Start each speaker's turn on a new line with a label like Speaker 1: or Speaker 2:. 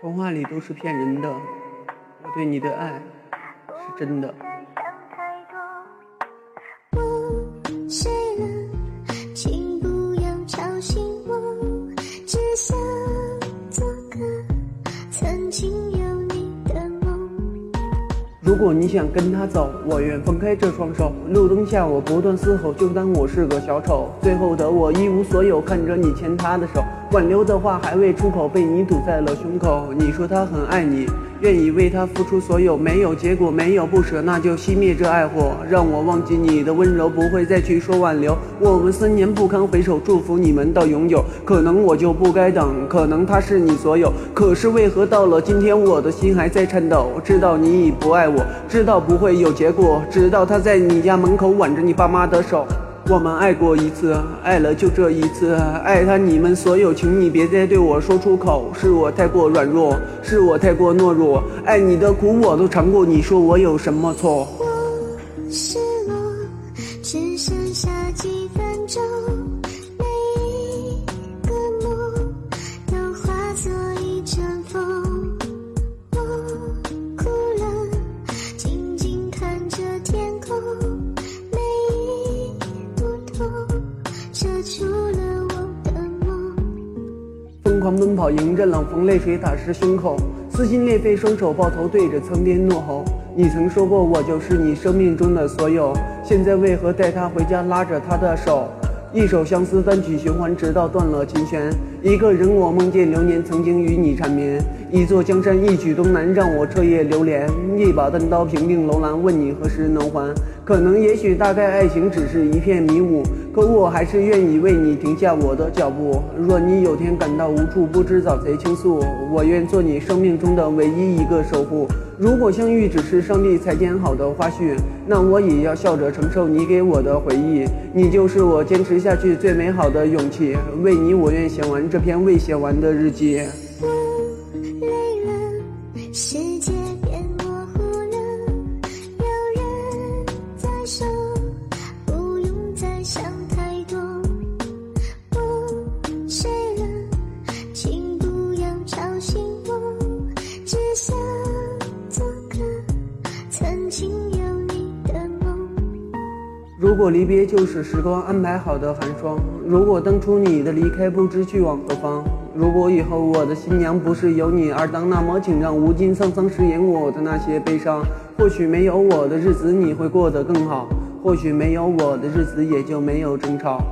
Speaker 1: 童话里都是骗人的，我对你的爱是真的。如果你想跟他走，我愿放开这双手。路灯下，我不断嘶吼，就当我是个小丑。最后的我一无所有，看着你牵他的手。挽留的话还未出口，被你堵在了胸口。你说他很爱你，愿意为他付出所有，没有结果，没有不舍，那就熄灭这爱火，让我忘记你的温柔，不会再去说挽留。我们三年不堪回首，祝福你们到永久。可能我就不该等，可能他是你所有，可是为何到了今天，我的心还在颤抖？知道你已不爱我，知道不会有结果，直到他在你家门口挽着你爸妈的手。我们爱过一次，爱了就这一次，爱他你们所有，请你别再对我说出口，是我太过软弱，是我太过懦弱，爱你的苦我都尝过，你说我有什么错？
Speaker 2: 我失落，只剩下几分钟，
Speaker 1: 狂奔跑，迎着冷风，泪水打湿胸口，撕心裂肺，双手抱头对着苍天怒吼。你曾说过我就是你生命中的所有，现在为何带他回家，拉着他的手？一首相思单曲循环，直到断了琴弦。一个人，我梦见流年曾经与你缠绵。一座江山，一曲东南，让我彻夜流连。一把单刀平定楼兰，问你何时能还？可能，也许，大概，爱情只是一片迷雾，可我还是愿意为你停下我的脚步。若你有天感到无处不知找谁倾诉，我愿做你生命中的唯一一个守护。如果相遇只是上帝裁剪好的花絮，那我也要笑着承受你给我的回忆。你就是我坚持下去最美好的勇气。为你，我愿写完这篇未写完的日记。如果离别就是时光安排好的寒霜，如果当初你的离开不知去往何方，如果以后我的新娘不是有你而当，那么请让无尽沧桑饰演我的那些悲伤。或许没有我的日子你会过得更好，或许没有我的日子也就没有争吵。